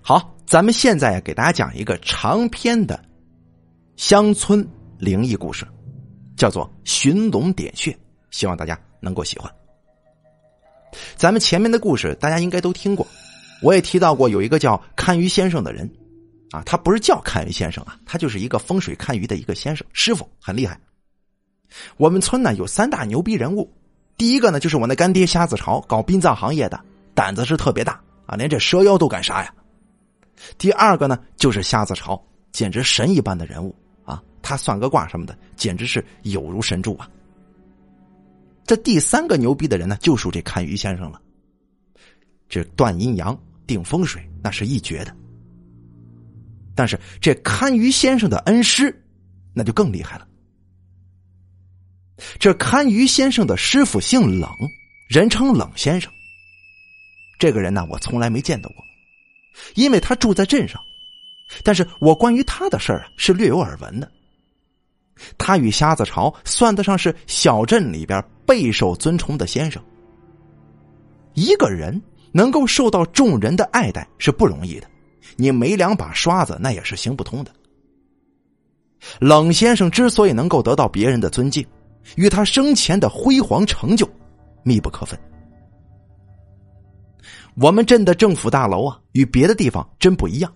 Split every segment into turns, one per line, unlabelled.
好，咱们现在给大家讲一个长篇的乡村灵异故事，叫做《寻龙点穴》，希望大家能够喜欢。咱们前面的故事大家应该都听过，我也提到过有一个叫看鱼先生的人，啊，他不是叫看鱼先生啊，他就是一个风水看鱼的一个先生师傅，很厉害。我们村呢有三大牛逼人物，第一个呢就是我那干爹瞎子潮，搞殡葬行业的，胆子是特别大啊，连这蛇妖都敢杀呀。第二个呢就是瞎子潮，简直神一般的人物啊，他算个卦什么的，简直是有如神助啊。这第三个牛逼的人呢，就属这看鱼先生了。这断阴阳、定风水，那是一绝的。但是这看鱼先生的恩师，那就更厉害了。这看鱼先生的师傅姓冷，人称冷先生。这个人呢，我从来没见到过，因为他住在镇上。但是我关于他的事儿啊，是略有耳闻的。他与瞎子潮算得上是小镇里边备受尊崇的先生。一个人能够受到众人的爱戴是不容易的，你没两把刷子那也是行不通的。冷先生之所以能够得到别人的尊敬。与他生前的辉煌成就密不可分。我们镇的政府大楼啊，与别的地方真不一样。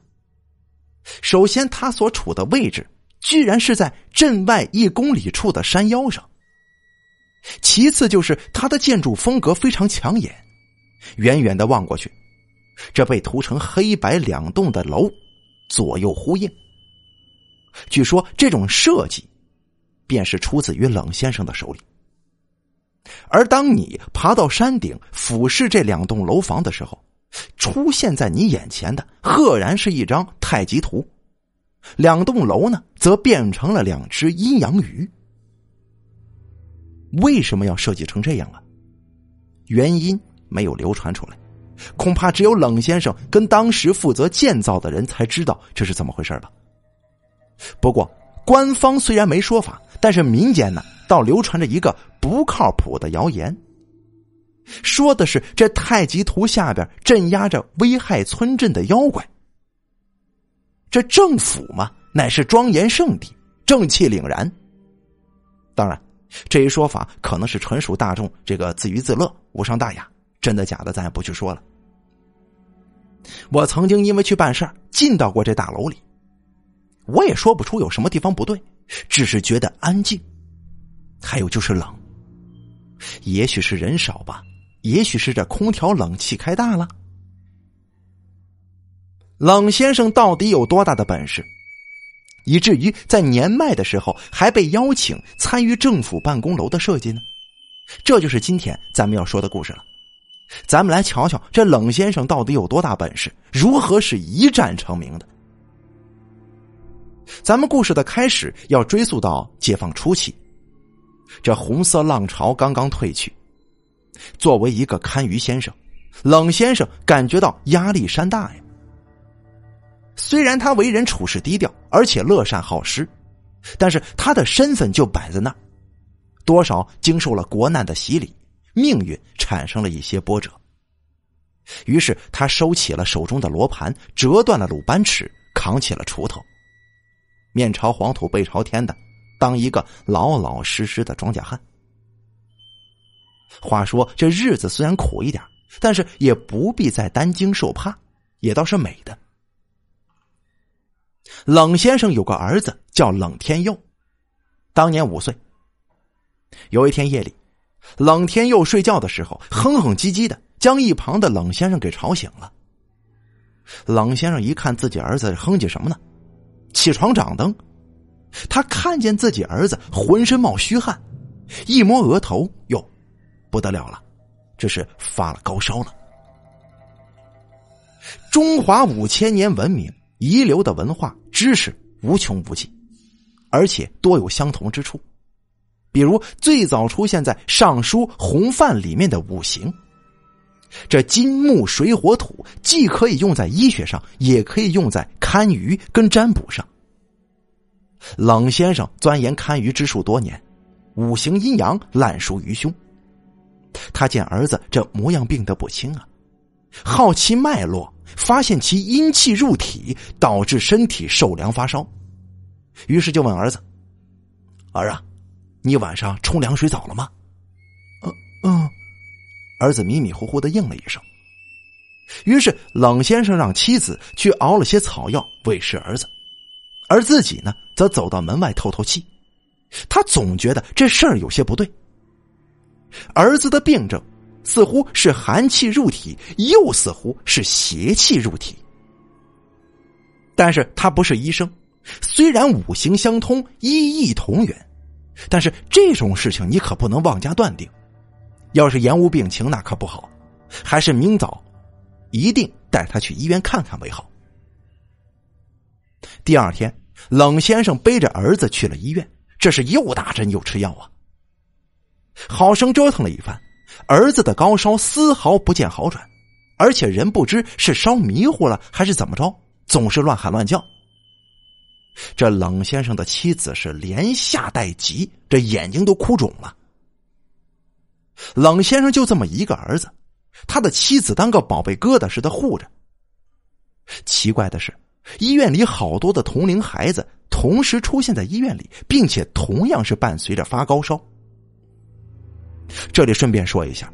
首先，他所处的位置居然是在镇外一公里处的山腰上。其次，就是它的建筑风格非常抢眼，远远的望过去，这被涂成黑白两栋的楼左右呼应。据说这种设计。便是出自于冷先生的手里。而当你爬到山顶俯视这两栋楼房的时候，出现在你眼前的赫然是一张太极图，两栋楼呢则变成了两只阴阳鱼。为什么要设计成这样啊？原因没有流传出来，恐怕只有冷先生跟当时负责建造的人才知道这是怎么回事吧。不过官方虽然没说法。但是民间呢，倒流传着一个不靠谱的谣言，说的是这太极图下边镇压着危害村镇的妖怪。这政府嘛，乃是庄严圣地，正气凛然。当然，这一说法可能是纯属大众这个自娱自乐，无伤大雅。真的假的，咱也不去说了。我曾经因为去办事进到过这大楼里，我也说不出有什么地方不对。只是觉得安静，还有就是冷。也许是人少吧，也许是这空调冷气开大了。冷先生到底有多大的本事，以至于在年迈的时候还被邀请参与政府办公楼的设计呢？这就是今天咱们要说的故事了。咱们来瞧瞧这冷先生到底有多大本事，如何是一战成名的。咱们故事的开始要追溯到解放初期，这红色浪潮刚刚退去。作为一个堪舆先生，冷先生感觉到压力山大呀。虽然他为人处事低调，而且乐善好施，但是他的身份就摆在那儿，多少经受了国难的洗礼，命运产生了一些波折。于是他收起了手中的罗盘，折断了鲁班尺，扛起了锄头。面朝黄土背朝天的，当一个老老实实的庄稼汉。话说这日子虽然苦一点，但是也不必再担惊受怕，也倒是美的。冷先生有个儿子叫冷天佑，当年五岁。有一天夜里，冷天佑睡觉的时候哼哼唧唧的，将一旁的冷先生给吵醒了。冷先生一看自己儿子哼唧什么呢？起床掌灯，他看见自己儿子浑身冒虚汗，一摸额头，哟，不得了了，这是发了高烧了。中华五千年文明遗留的文化知识无穷无尽，而且多有相同之处，比如最早出现在《尚书·洪范》里面的五行。这金木水火土既可以用在医学上，也可以用在堪舆跟占卜上。冷先生钻研堪舆之术多年，五行阴阳烂熟于胸。他见儿子这模样病得不轻啊，好奇脉络，发现其阴气入体，导致身体受凉发烧，于是就问儿子：“儿啊，你晚上冲凉水澡了吗？”“
嗯嗯。”
儿子迷迷糊糊的应了一声。于是冷先生让妻子去熬了些草药喂食儿子，而自己呢，则走到门外透透气。他总觉得这事儿有些不对。儿子的病症似乎是寒气入体，又似乎是邪气入体。但是他不是医生，虽然五行相通，医义同源，但是这种事情你可不能妄加断定。要是延误病情，那可不好。还是明早，一定带他去医院看看为好。第二天，冷先生背着儿子去了医院。这是又打针又吃药啊！好生折腾了一番，儿子的高烧丝毫不见好转，而且人不知是烧迷糊了还是怎么着，总是乱喊乱叫。这冷先生的妻子是连吓带急，这眼睛都哭肿了。冷先生就这么一个儿子，他的妻子当个宝贝疙瘩似的护着。奇怪的是，医院里好多的同龄孩子。同时出现在医院里，并且同样是伴随着发高烧。这里顺便说一下，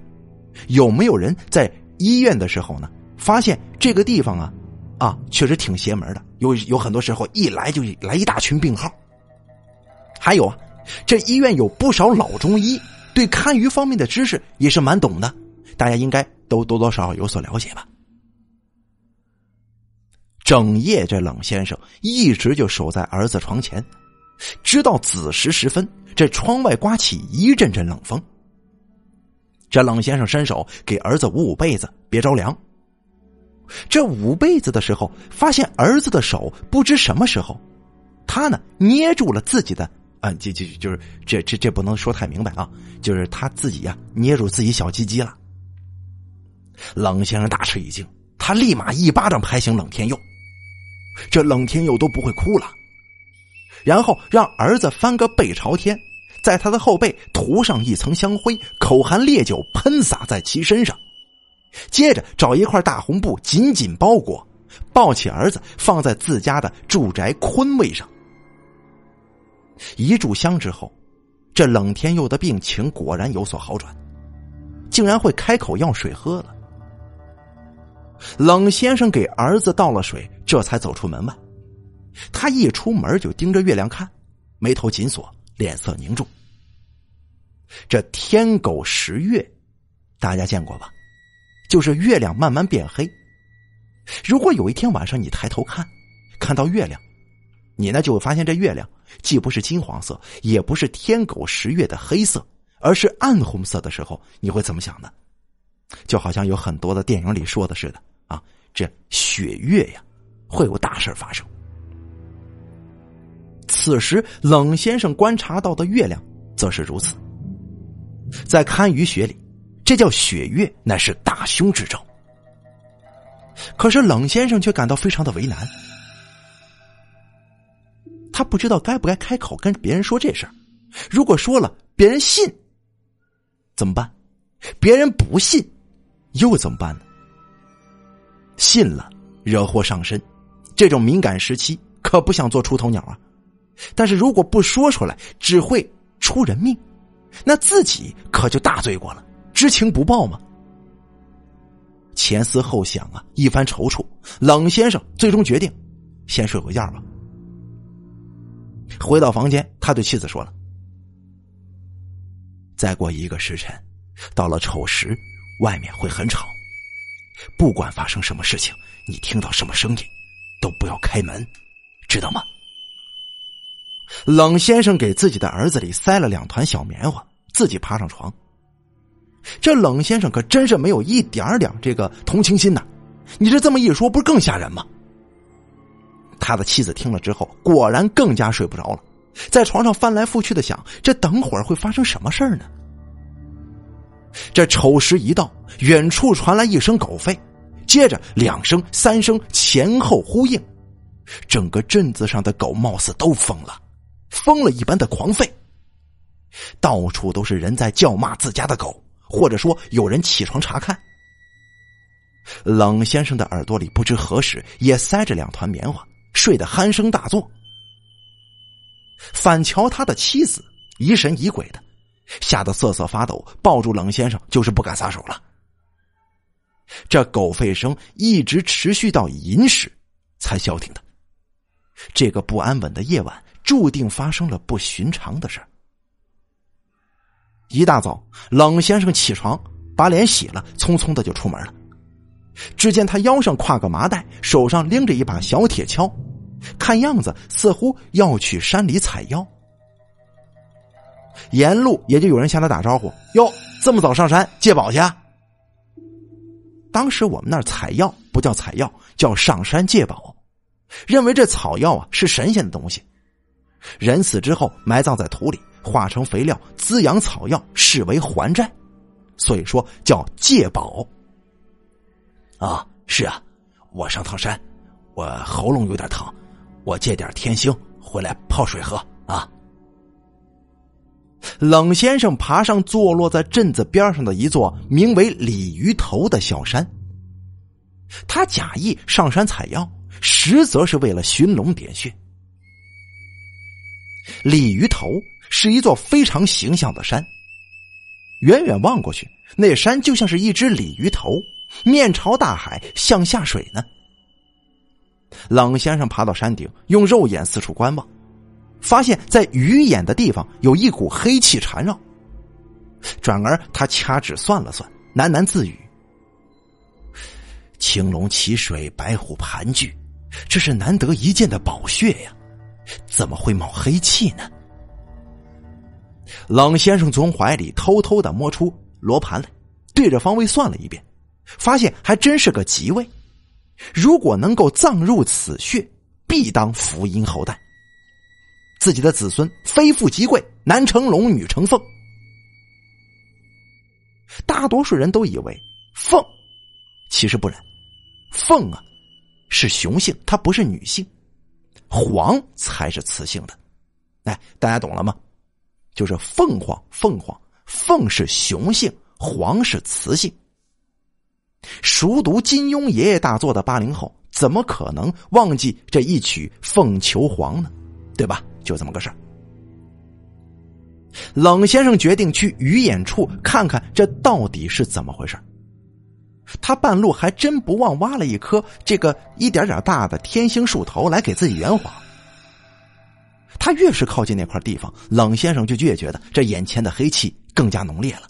有没有人在医院的时候呢，发现这个地方啊，啊，确实挺邪门的。有有很多时候一来就来一大群病号。还有啊，这医院有不少老中医，对堪舆方面的知识也是蛮懂的，大家应该都多多少少有所了解吧。整夜，这冷先生一直就守在儿子床前，直到子时时分，这窗外刮起一阵阵冷风。这冷先生伸手给儿子捂捂被子，别着凉。这捂被子的时候，发现儿子的手不知什么时候，他呢捏住了自己的啊，就就就是这这这不能说太明白啊，就是他自己呀捏住自己小鸡鸡了。冷先生大吃一惊，他立马一巴掌拍醒冷天佑。这冷天佑都不会哭了，然后让儿子翻个背朝天，在他的后背涂上一层香灰，口含烈酒喷洒在其身上，接着找一块大红布紧紧包裹，抱起儿子放在自家的住宅坤位上。一炷香之后，这冷天佑的病情果然有所好转，竟然会开口要水喝了。冷先生给儿子倒了水，这才走出门外。他一出门就盯着月亮看，眉头紧锁，脸色凝重。这天狗食月，大家见过吧？就是月亮慢慢变黑。如果有一天晚上你抬头看，看到月亮，你呢就会发现这月亮既不是金黄色，也不是天狗食月的黑色，而是暗红色的时候，你会怎么想呢？就好像有很多的电影里说的似的。啊，这血月呀，会有大事发生。此时，冷先生观察到的月亮则是如此。在堪舆学里，这叫血月，乃是大凶之兆。可是，冷先生却感到非常的为难，他不知道该不该开口跟别人说这事儿。如果说了，别人信怎么办？别人不信又怎么办呢？信了，惹祸上身，这种敏感时期可不想做出头鸟啊！但是如果不说出来，只会出人命，那自己可就大罪过了，知情不报吗？前思后想啊，一番踌躇，冷先生最终决定先睡会觉吧。回到房间，他对妻子说了：“再过一个时辰，到了丑时，外面会很吵。”不管发生什么事情，你听到什么声音，都不要开门，知道吗？冷先生给自己的儿子里塞了两团小棉花，自己爬上床。这冷先生可真是没有一点点这个同情心呐！你这这么一说，不是更吓人吗？他的妻子听了之后，果然更加睡不着了，在床上翻来覆去的想：这等会儿会发生什么事儿呢？这丑时一到，远处传来一声狗吠，接着两声、三声前后呼应，整个镇子上的狗貌似都疯了，疯了一般的狂吠。到处都是人在叫骂自家的狗，或者说有人起床查看。冷先生的耳朵里不知何时也塞着两团棉花，睡得鼾声大作。反瞧他的妻子疑神疑鬼的，吓得瑟瑟发抖，抱住冷先生就是不敢撒手了。这狗吠声一直持续到寅时才消停的。这个不安稳的夜晚，注定发生了不寻常的事一大早，冷先生起床，把脸洗了，匆匆的就出门了。只见他腰上挎个麻袋，手上拎着一把小铁锹，看样子似乎要去山里采药。沿路也就有人向他打招呼：“哟，这么早上山借宝去？”当时我们那儿采药不叫采药，叫上山借宝，认为这草药啊是神仙的东西，人死之后埋葬在土里，化成肥料滋养草药，视为还债，所以说叫借宝。啊，是啊，我上趟山，我喉咙有点疼，我借点天星回来泡水喝。冷先生爬上坐落在镇子边上的一座名为鲤鱼头的小山，他假意上山采药，实则是为了寻龙点穴。鲤鱼头是一座非常形象的山，远远望过去，那山就像是一只鲤鱼头。面朝大海，向下水呢。冷先生爬到山顶，用肉眼四处观望，发现，在鱼眼的地方有一股黑气缠绕。转而他掐指算了算，喃喃自语：“青龙起水，白虎盘踞，这是难得一见的宝穴呀，怎么会冒黑气呢？”冷先生从怀里偷偷的摸出罗盘来，对着方位算了一遍。发现还真是个吉位，如果能够葬入此穴，必当福音后代。自己的子孙非富即贵，男成龙，女成凤。大多数人都以为凤，其实不然，凤啊是雄性，它不是女性，凰才是雌性的。哎，大家懂了吗？就是凤凰，凤凰，凤是雄性，凰是雌性。熟读金庸爷爷大作的八零后，怎么可能忘记这一曲《凤求凰》呢？对吧？就这么个事儿。冷先生决定去鱼眼处看看这到底是怎么回事他半路还真不忘挖了一颗这个一点点大的天星树头来给自己圆谎。他越是靠近那块地方，冷先生就越觉得这眼前的黑气更加浓烈了。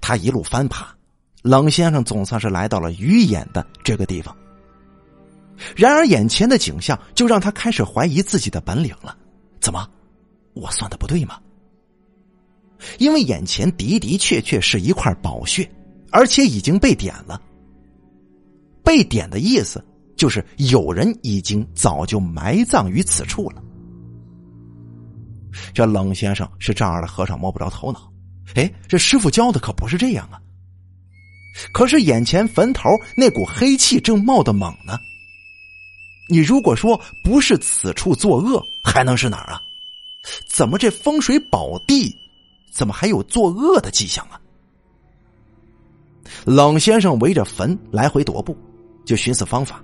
他一路翻爬。冷先生总算是来到了鱼眼的这个地方，然而眼前的景象就让他开始怀疑自己的本领了。怎么，我算的不对吗？因为眼前的的确确是一块宝穴，而且已经被点了。被点的意思就是有人已经早就埋葬于此处了。这冷先生是丈二的和尚摸不着头脑。哎，这师傅教的可不是这样啊！可是眼前坟头那股黑气正冒得猛呢。你如果说不是此处作恶，还能是哪儿啊？怎么这风水宝地，怎么还有作恶的迹象啊？冷先生围着坟来回踱步，就寻思方法。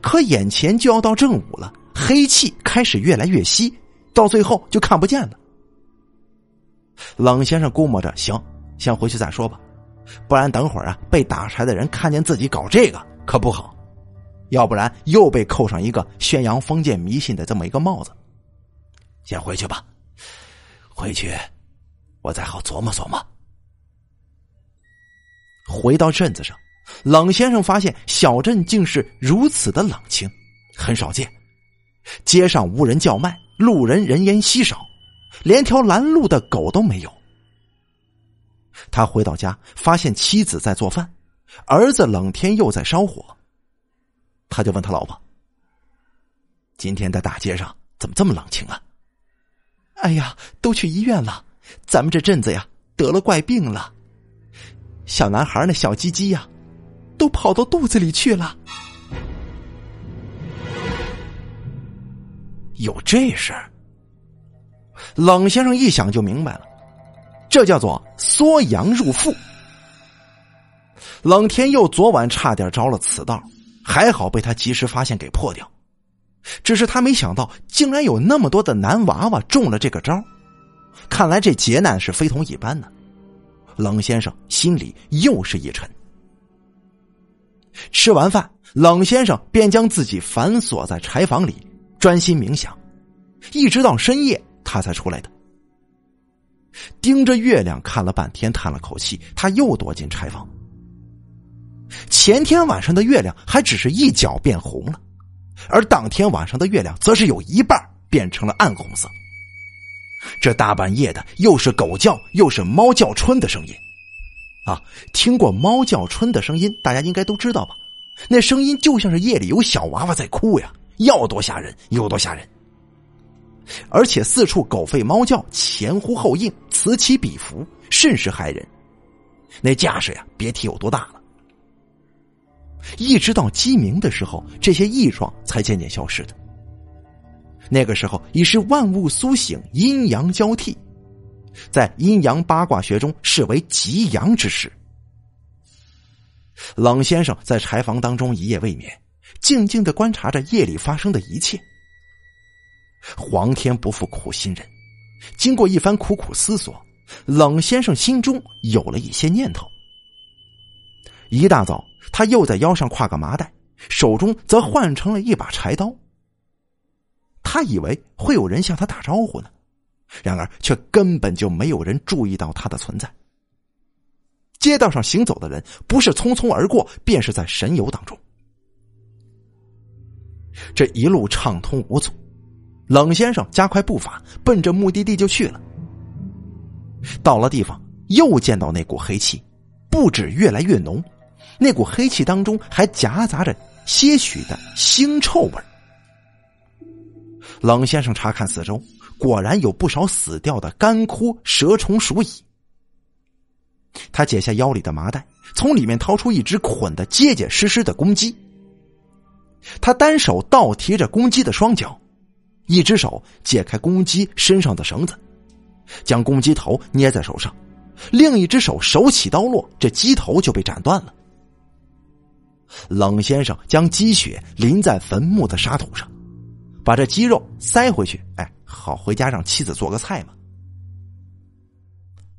可眼前就要到正午了，黑气开始越来越稀，到最后就看不见了。冷先生估摸着，行，先回去再说吧。不然等会儿啊，被打柴的人看见自己搞这个可不好，要不然又被扣上一个宣扬封建迷信的这么一个帽子。先回去吧，回去我再好琢磨琢磨。回到镇子上，冷先生发现小镇竟是如此的冷清，很少见。街上无人叫卖，路人人烟稀少，连条拦路的狗都没有。他回到家，发现妻子在做饭，儿子冷天又在烧火。他就问他老婆：“今天在大街上怎么这么冷清啊？”“哎呀，都去医院了，咱们这镇子呀得了怪病了。小男孩那小鸡鸡呀，都跑到肚子里去了。”有这事儿，冷先生一想就明白了。这叫做缩阳入腹。冷天佑昨晚差点着了此道，还好被他及时发现给破掉。只是他没想到，竟然有那么多的男娃娃中了这个招。看来这劫难是非同一般呢。冷先生心里又是一沉。吃完饭，冷先生便将自己反锁在柴房里，专心冥想，一直到深夜他才出来的。盯着月亮看了半天，叹了口气，他又躲进柴房。前天晚上的月亮还只是一角变红了，而当天晚上的月亮则是有一半变成了暗红色。这大半夜的，又是狗叫，又是猫叫春的声音，啊！听过猫叫春的声音，大家应该都知道吧？那声音就像是夜里有小娃娃在哭呀，要多吓人有多吓人。而且四处狗吠猫叫，前呼后应，此起彼伏，甚是骇人。那架势呀，别提有多大了。一直到鸡鸣的时候，这些异状才渐渐消失的。那个时候已是万物苏醒，阴阳交替，在阴阳八卦学中视为极阳之时。冷先生在柴房当中一夜未眠，静静的观察着夜里发生的一切。皇天不负苦心人，经过一番苦苦思索，冷先生心中有了一些念头。一大早，他又在腰上挎个麻袋，手中则换成了一把柴刀。他以为会有人向他打招呼呢，然而却根本就没有人注意到他的存在。街道上行走的人，不是匆匆而过，便是在神游当中。这一路畅通无阻。冷先生加快步伐，奔着目的地就去了。到了地方，又见到那股黑气，不止越来越浓，那股黑气当中还夹杂着些许的腥臭味冷先生查看四周，果然有不少死掉的干枯蛇虫鼠蚁。他解下腰里的麻袋，从里面掏出一只捆得结结实实的公鸡。他单手倒提着公鸡的双脚。一只手解开公鸡身上的绳子，将公鸡头捏在手上；另一只手手起刀落，这鸡头就被斩断了。冷先生将积雪淋在坟墓的沙土上，把这鸡肉塞回去，哎，好回家让妻子做个菜嘛。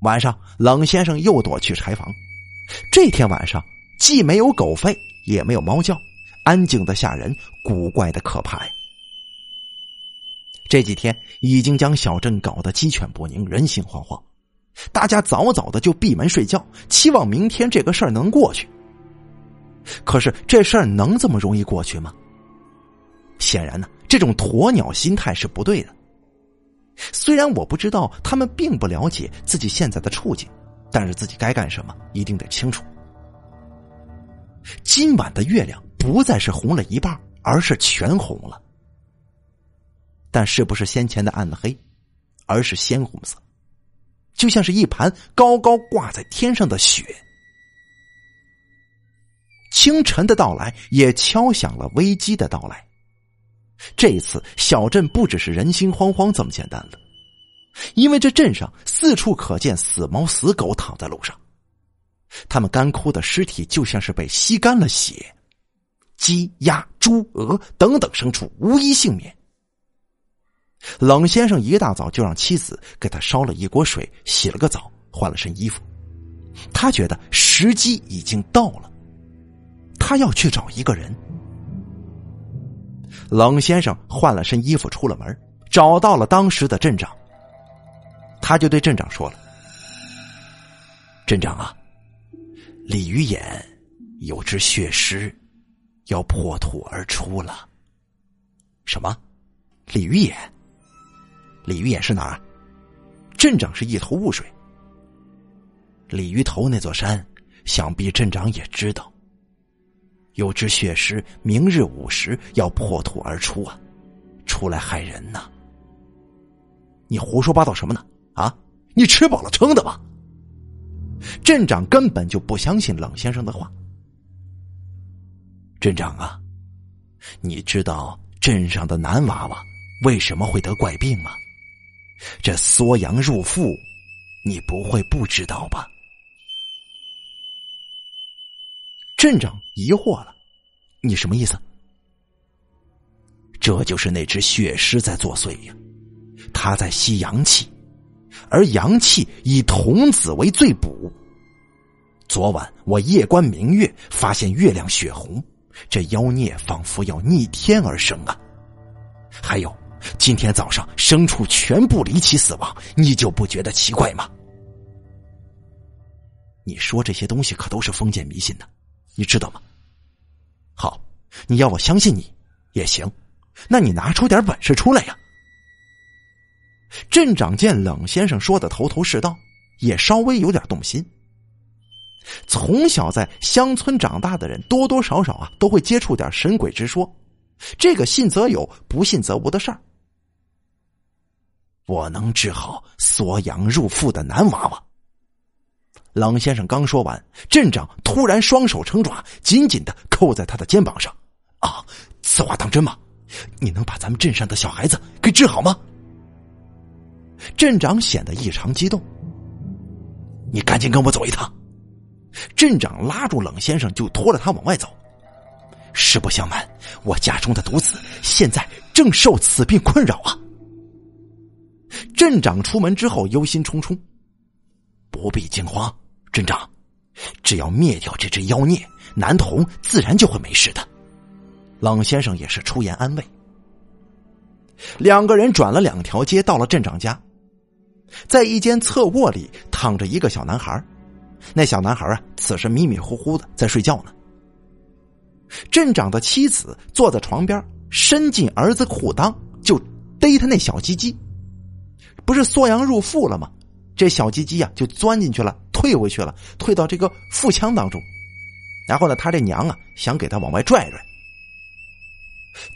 晚上，冷先生又躲去柴房。这天晚上，既没有狗吠，也没有猫叫，安静的吓人，古怪的可怕呀。这几天已经将小镇搞得鸡犬不宁，人心惶惶，大家早早的就闭门睡觉，期望明天这个事儿能过去。可是这事儿能这么容易过去吗？显然呢，这种鸵鸟心态是不对的。虽然我不知道他们并不了解自己现在的处境，但是自己该干什么一定得清楚。今晚的月亮不再是红了一半，而是全红了。但是不是先前的暗黑，而是鲜红色，就像是一盘高高挂在天上的雪。清晨的到来也敲响了危机的到来。这一次，小镇不只是人心惶惶这么简单了，因为这镇上四处可见死猫死狗躺在路上，他们干枯的尸体就像是被吸干了血，鸡、鸭、猪、鹅等等牲畜无一幸免。冷先生一大早就让妻子给他烧了一锅水，洗了个澡，换了身衣服。他觉得时机已经到了，他要去找一个人。冷先生换了身衣服，出了门，找到了当时的镇长。他就对镇长说了：“镇长啊，鲤鱼眼有只血尸，要破土而出了。”什么？鲤鱼眼？鲤鱼眼是哪儿？镇长是一头雾水。鲤鱼头那座山，想必镇长也知道。有只血尸，明日午时要破土而出啊，出来害人呐！你胡说八道什么呢？啊，你吃饱了撑的吧？镇长根本就不相信冷先生的话。镇长啊，你知道镇上的男娃娃为什么会得怪病吗？这缩阳入腹，你不会不知道吧？镇长疑惑了：“你什么意思？”
这就是那只血尸在作祟呀，他在吸阳气，而阳气以童子为最补。昨晚我夜观明月，发现月亮血红，这妖孽仿佛要逆天而生啊！还有，今天早上牲畜全部离奇死亡，你就不觉得奇怪吗？
你说这些东西可都是封建迷信的，你知道吗？好，你要我相信你也行，那你拿出点本事出来呀！镇长见冷先生说的头头是道，也稍微有点动心。从小在乡村长大的人，多多少少啊都会接触点神鬼之说，这个信则有，不信则无的事儿。
我能治好缩阳入腹的男娃娃。
冷先生刚说完，镇长突然双手成爪，紧紧的扣在他的肩膀上。啊，此话当真吗？你能把咱们镇上的小孩子给治好吗？镇长显得异常激动。
你赶紧跟我走一趟。
镇长拉住冷先生，就拖着他往外走。
实不相瞒，我家中的独子现在正受此病困扰啊。
镇长出门之后忧心忡忡，
不必惊慌。镇长，只要灭掉这只妖孽，男童自然就会没事的。
冷先生也是出言安慰。两个人转了两条街，到了镇长家，在一间侧卧里躺着一个小男孩。那小男孩啊，此时迷迷糊糊的在睡觉呢。镇长的妻子坐在床边，伸进儿子裤裆就逮他那小鸡鸡，不是缩阳入腹了吗？这小鸡鸡呀就钻进去了。退回去了，退到这个腹腔当中，然后呢，他这娘啊想给他往外拽拽。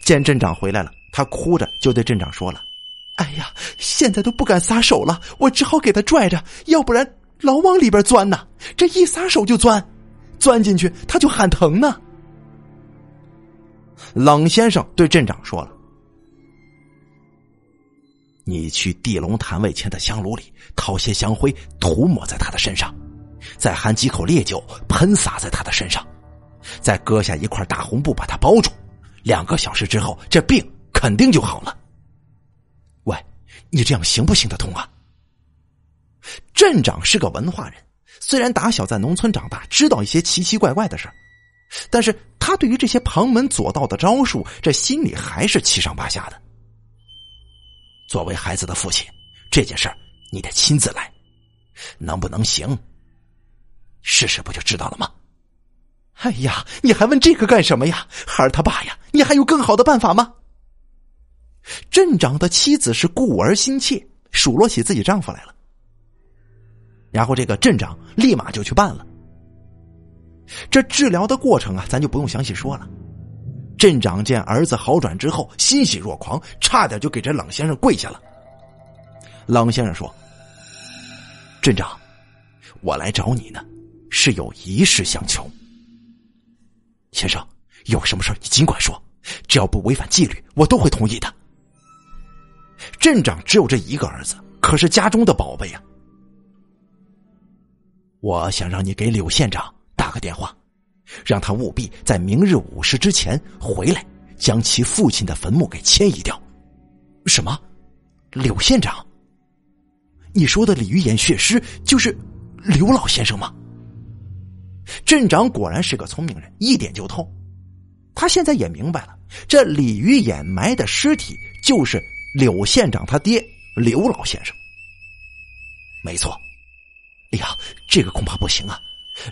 见镇长回来了，他哭着就对镇长说了：“哎呀，现在都不敢撒手了，我只好给他拽着，要不然老往里边钻呢。这一撒手就钻，钻进去他就喊疼呢。”冷先生对镇长说了。
你去地龙坛位前的香炉里掏些香灰，涂抹在他的身上，再含几口烈酒喷洒在他的身上，再割下一块大红布把他包住。两个小时之后，这病肯定就好了。
喂，你这样行不行得通啊？镇长是个文化人，虽然打小在农村长大，知道一些奇奇怪怪的事但是他对于这些旁门左道的招数，这心里还是七上八下的。
作为孩子的父亲，这件事儿你得亲自来，能不能行？试试不就知道了吗？
哎呀，你还问这个干什么呀？孩儿他爸呀，你还有更好的办法吗？镇长的妻子是顾儿心切，数落起自己丈夫来了。然后这个镇长立马就去办了。这治疗的过程啊，咱就不用详细说了。镇长见儿子好转之后，欣喜若狂，差点就给这冷先生跪下了。冷先生说：“镇长，我来找你呢，是有一事相求。先生，有什么事你尽管说，只要不违反纪律，我都会同意的。”镇长只有这一个儿子，可是家中的宝贝呀。我想让你给柳县长打个电话。让他务必在明日午时之前回来，将其父亲的坟墓给迁移掉。什么？柳县长？你说的鲤鱼眼血尸就是刘老先生吗？镇长果然是个聪明人，一点就透。他现在也明白了，这鲤鱼眼埋的尸体就是柳县长他爹刘老先生。没错。哎呀，这个恐怕不行啊。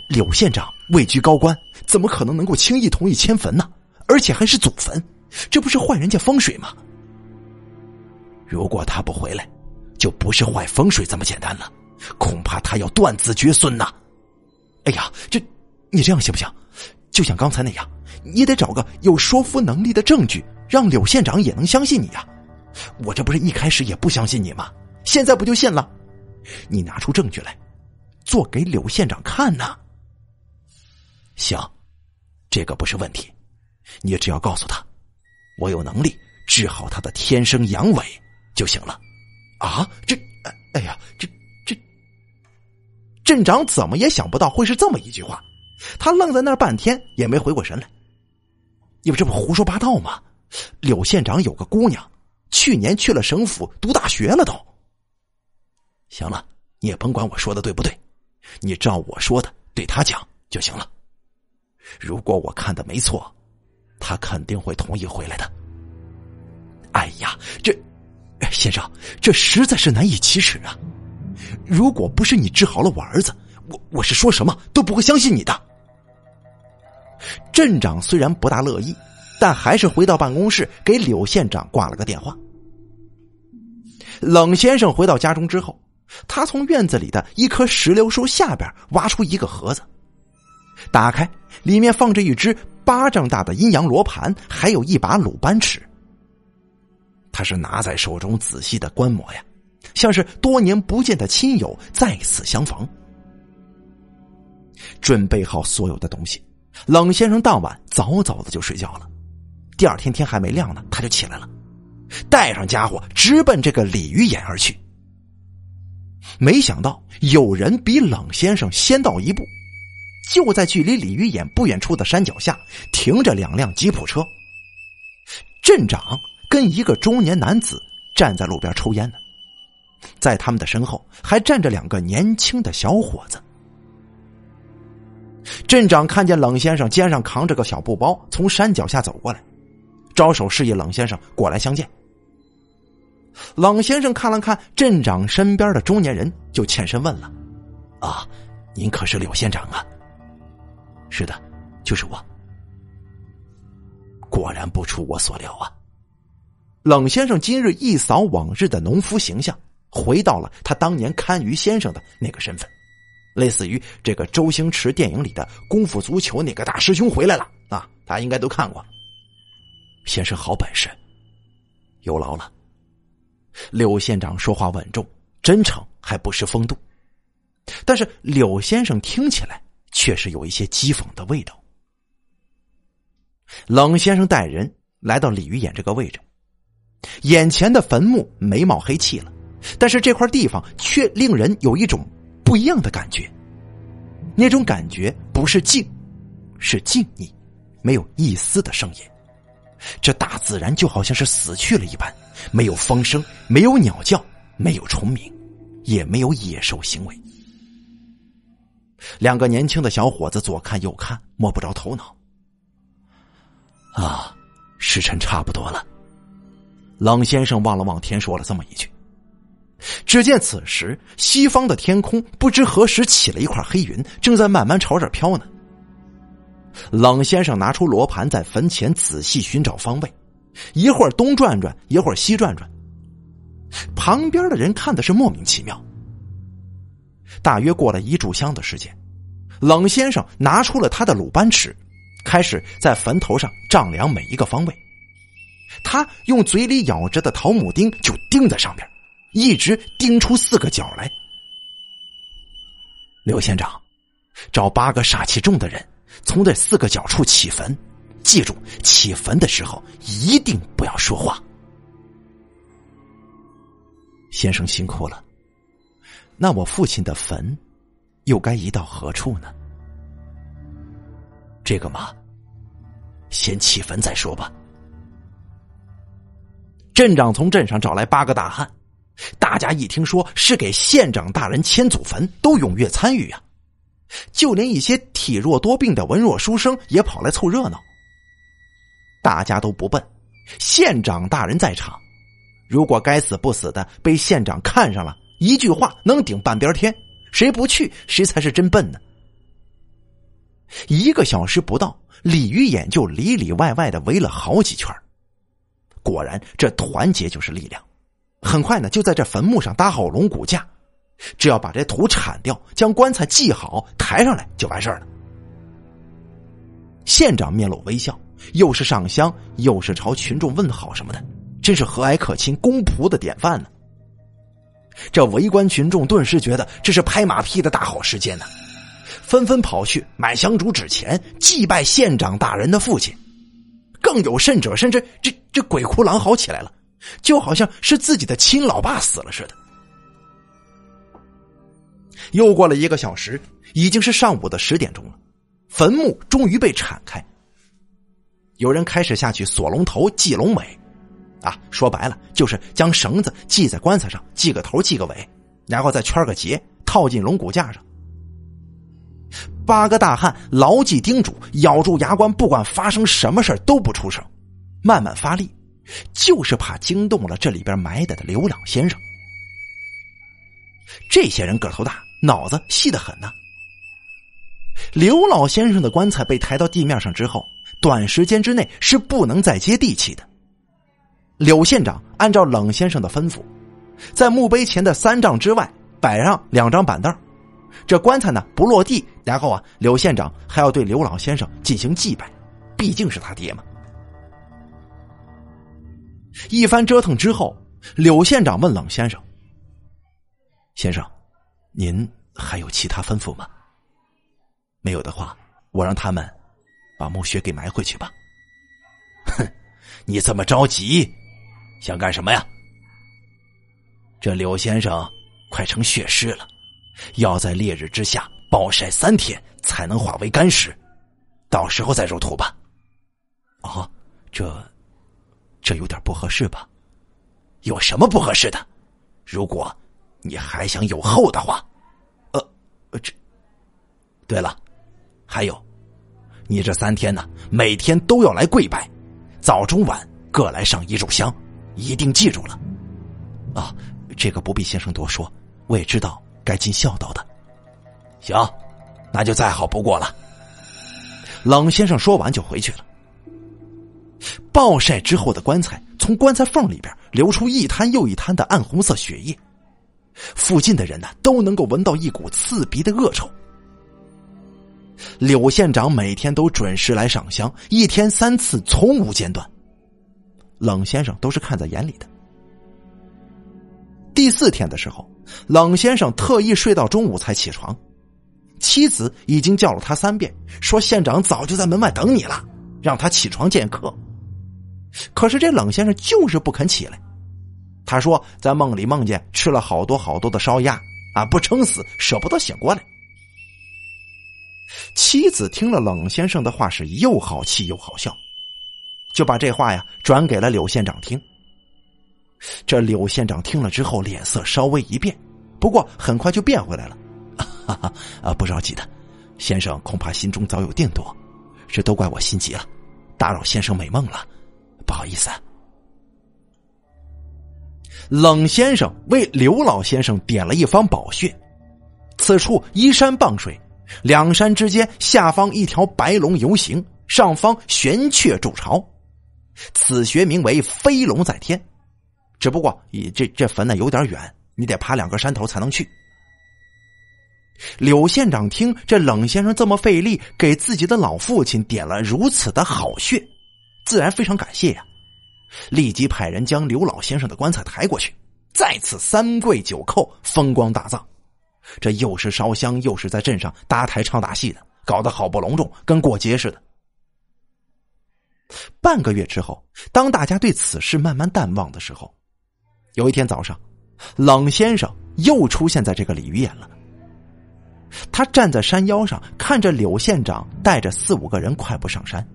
柳县长位居高官，怎么可能能够轻易同意迁坟呢？而且还是祖坟，这不是坏人家风水吗？如果他不回来，就不是坏风水这么简单了，恐怕他要断子绝孙呐！哎呀，这你这样行不行？就像刚才那样，你得找个有说服能力的证据，让柳县长也能相信你呀。我这不是一开始也不相信你吗？现在不就信了？你拿出证据来。做给柳县长看呢。行，这个不是问题，你只要告诉他，我有能力治好他的天生阳痿就行了。啊，这，哎呀，这这，镇长怎么也想不到会是这么一句话，他愣在那儿半天也没回过神来。你们这不胡说八道吗？柳县长有个姑娘，去年去了省府读大学了都。行了，你也甭管我说的对不对，你照我说的对他讲就行了。如果我看的没错，他肯定会同意回来的。哎呀，这先生，这实在是难以启齿啊！如果不是你治好了我儿子，我我是说什么都不会相信你的。镇长虽然不大乐意，但还是回到办公室给柳县长挂了个电话。冷先生回到家中之后，他从院子里的一棵石榴树下边挖出一个盒子，打开，里面放着一只巴掌大的阴阳罗盘，还有一把鲁班尺。他是拿在手中仔细的观摩呀，像是多年不见的亲友再次相逢。准备好所有的东西，冷先生当晚早早的就睡觉了。第二天天还没亮呢，他就起来了，带上家伙直奔这个鲤鱼眼而去。没想到有人比冷先生先到一步，就在距离鲤鱼眼不远处的山脚下停着两辆吉普车。镇长跟一个中年男子站在路边抽烟呢，在他们的身后还站着两个年轻的小伙子。镇长看见冷先生肩上扛着个小布包从山脚下走过来，招手示意冷先生过来相见。冷先生看了看镇长身边的中年人，就欠身问了：“啊，您可是柳县长啊？”“是的，就是我。”果然不出我所料啊！冷先生今日一扫往日的农夫形象，回到了他当年堪舆先生的那个身份。类似于这个周星驰电影里的功夫足球那个大师兄回来了啊，大家应该都看过。先生好本事，有劳了。柳县长说话稳重、真诚，还不失风度，但是柳先生听起来却是有一些讥讽的味道。冷先生带人来到鲤鱼眼这个位置，眼前的坟墓没冒黑气了，但是这块地方却令人有一种。不一样的感觉，那种感觉不是静，是静谧，没有一丝的声音。这大自然就好像是死去了一般，没有风声，没有鸟叫，没有虫鸣，也没有野兽行为。两个年轻的小伙子左看右看，摸不着头脑。啊，时辰差不多了。冷先生望了望天，说了这么一句。只见此时，西方的天空不知何时起了一块黑云，正在慢慢朝这飘呢。冷先生拿出罗盘，在坟前仔细寻找方位，一会儿东转转，一会儿西转转。旁边的人看的是莫名其妙。大约过了一炷香的时间，冷先生拿出了他的鲁班尺，开始在坟头上丈量每一个方位。他用嘴里咬着的桃木钉就钉在上边。一直钉出四个角来。刘县长，找八个煞气重的人，从这四个角处起坟。记住，起坟的时候一定不要说话。先生辛苦了。那我父亲的坟，又该移到何处呢？这个嘛，先起坟再说吧。镇长从镇上找来八个大汉。大家一听说是给县长大人迁祖坟，都踊跃参与呀。就连一些体弱多病的文弱书生也跑来凑热闹。大家都不笨，县长大人在场，如果该死不死的被县长看上了，一句话能顶半边天，谁不去谁才是真笨呢。一个小时不到，鲤鱼眼就里里外外的围了好几圈。果然，这团结就是力量。很快呢，就在这坟墓上搭好龙骨架，只要把这土铲掉，将棺材系好，抬上来就完事儿了。县长面露微笑，又是上香，又是朝群众问好什么的，真是和蔼可亲、公仆的典范呢。这围观群众顿时觉得这是拍马屁的大好时间呢，纷纷跑去买香烛纸钱，祭拜县长大人的父亲。更有甚者，甚至这这鬼哭狼嚎起来了。就好像是自己的亲老爸死了似的。又过了一个小时，已经是上午的十点钟了。坟墓终于被铲开，有人开始下去锁龙头、系龙尾，啊，说白了就是将绳子系在棺材上，系个头、系个尾，然后再圈个结，套进龙骨架上。八个大汉牢记叮嘱，咬住牙关，不管发生什么事都不出声，慢慢发力，就是怕惊动了这里边埋的的刘老先生。这些人个头大，脑子细得很呢。刘老先生的棺材被抬到地面上之后，短时间之内是不能再接地气的。柳县长按照冷先生的吩咐，在墓碑前的三丈之外摆上两张板凳。这棺材呢不落地，然后啊，柳县长还要对刘老先生进行祭拜，毕竟是他爹嘛。一番折腾之后，柳县长问冷先生：“先生，您还有其他吩咐吗？没有的话，我让他们把墓穴给埋回去吧。”哼，你这么着急，想干什么呀？这柳先生快成血尸了。要在烈日之下暴晒三天才能化为干尸，到时候再入土吧。哦，这这有点不合适吧？有什么不合适的？如果你还想有后的话，呃呃，这对了，还有，你这三天呢，每天都要来跪拜，早中晚各来上一炷香，一定记住了。啊，这个不必先生多说，我也知道。该尽孝道的，行，那就再好不过了。冷先生说完就回去了。暴晒之后的棺材，从棺材缝里边流出一滩又一滩的暗红色血液，附近的人呢都能够闻到一股刺鼻的恶臭。柳县长每天都准时来上香，一天三次，从无间断。冷先生都是看在眼里的。第四天的时候。冷先生特意睡到中午才起床，妻子已经叫了他三遍，说县长早就在门外等你了，让他起床见客。可是这冷先生就是不肯起来，他说在梦里梦见吃了好多好多的烧鸭啊，不撑死，舍不得醒过来。妻子听了冷先生的话是又好气又好笑，就把这话呀转给了柳县长听。这柳县长听了之后，脸色稍微一变，不过很快就变回来了。哈哈，啊，不着急的，先生恐怕心中早有定夺，这都怪我心急了，打扰先生美梦了，不好意思。冷先生为刘老先生点了一方宝穴，此处依山傍水，两山之间下方一条白龙游行，上方玄雀筑巢，此穴名为飞龙在天。只不过，这这坟呢有点远，你得爬两个山头才能去。柳县长听这冷先生这么费力，给自己的老父亲点了如此的好穴，自然非常感谢呀。立即派人将刘老先生的棺材抬过去，再次三跪九叩，风光大葬。这又是烧香，又是在镇上搭台唱大戏的，搞得好不隆重，跟过节似的。半个月之后，当大家对此事慢慢淡忘的时候，有一天早上，冷先生又出现在这个鲤鱼眼了。他站在山腰上，看着柳县长带着四五个人快步上山。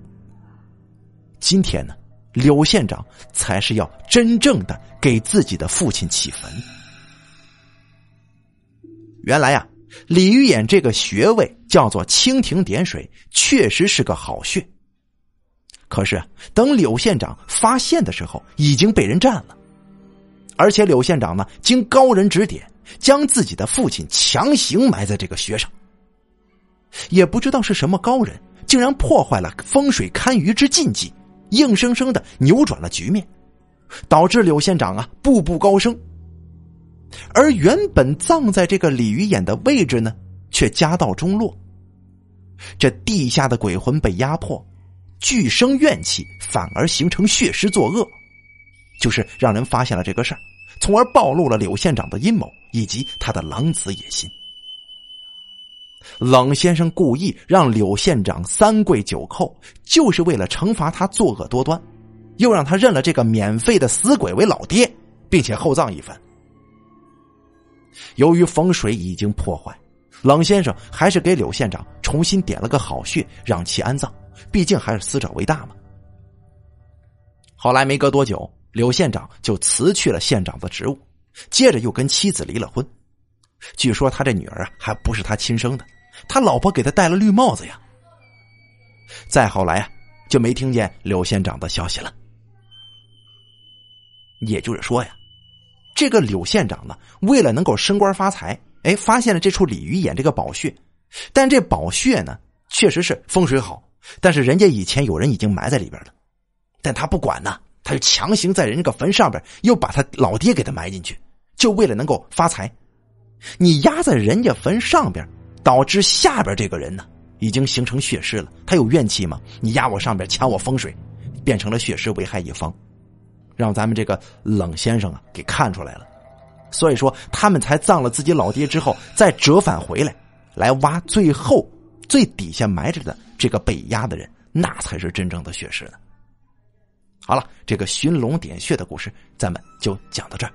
今天呢，柳县长才是要真正的给自己的父亲起坟。原来呀，李玉眼这个穴位叫做蜻蜓点水，确实是个好穴。可是等柳县长发现的时候，已经被人占了。而且柳县长呢，经高人指点，将自己的父亲强行埋在这个穴上。也不知道是什么高人，竟然破坏了风水堪舆之禁忌，硬生生的扭转了局面，导致柳县长啊步步高升。而原本葬在这个鲤鱼眼的位置呢，却家道中落。这地下的鬼魂被压迫，俱生怨气，反而形成血尸作恶，就是让人发现了这个事儿。从而暴露了柳县长的阴谋以及他的狼子野心。冷先生故意让柳县长三跪九叩，就是为了惩罚他作恶多端，又让他认了这个免费的死鬼为老爹，并且厚葬一番。由于风水已经破坏，冷先生还是给柳县长重新点了个好穴，让其安葬，毕竟还是死者为大嘛。后来没隔多久，柳县长就辞去了县长的职务，接着又跟妻子离了婚。据说他这女儿，还不是他亲生的，他老婆给他戴了绿帽子呀。再后来啊，就没听见柳县长的消息了。也就是说呀，这个柳县长呢，为了能够升官发财，哎，发现了这处鲤鱼眼这个宝穴，但这宝穴呢，确实是风水好，但是人家以前有人已经埋在里边了，但他不管呢，他就强行在人家个坟上边又把他老爹给他埋进去，就为了能够发财。你压在人家坟上边，导致下边这个人呢已经形成血尸了，他有怨气吗？你压我上边抢我风水，变成了血尸，危害一方，让咱们这个冷先生啊给看出来了，所以说他们才葬了自己老爹之后，再折返回来，来挖最后最底下埋着的这个被压的人，那才是真正的血尸呢。好了，这个寻龙点穴的故事咱们就讲到这儿。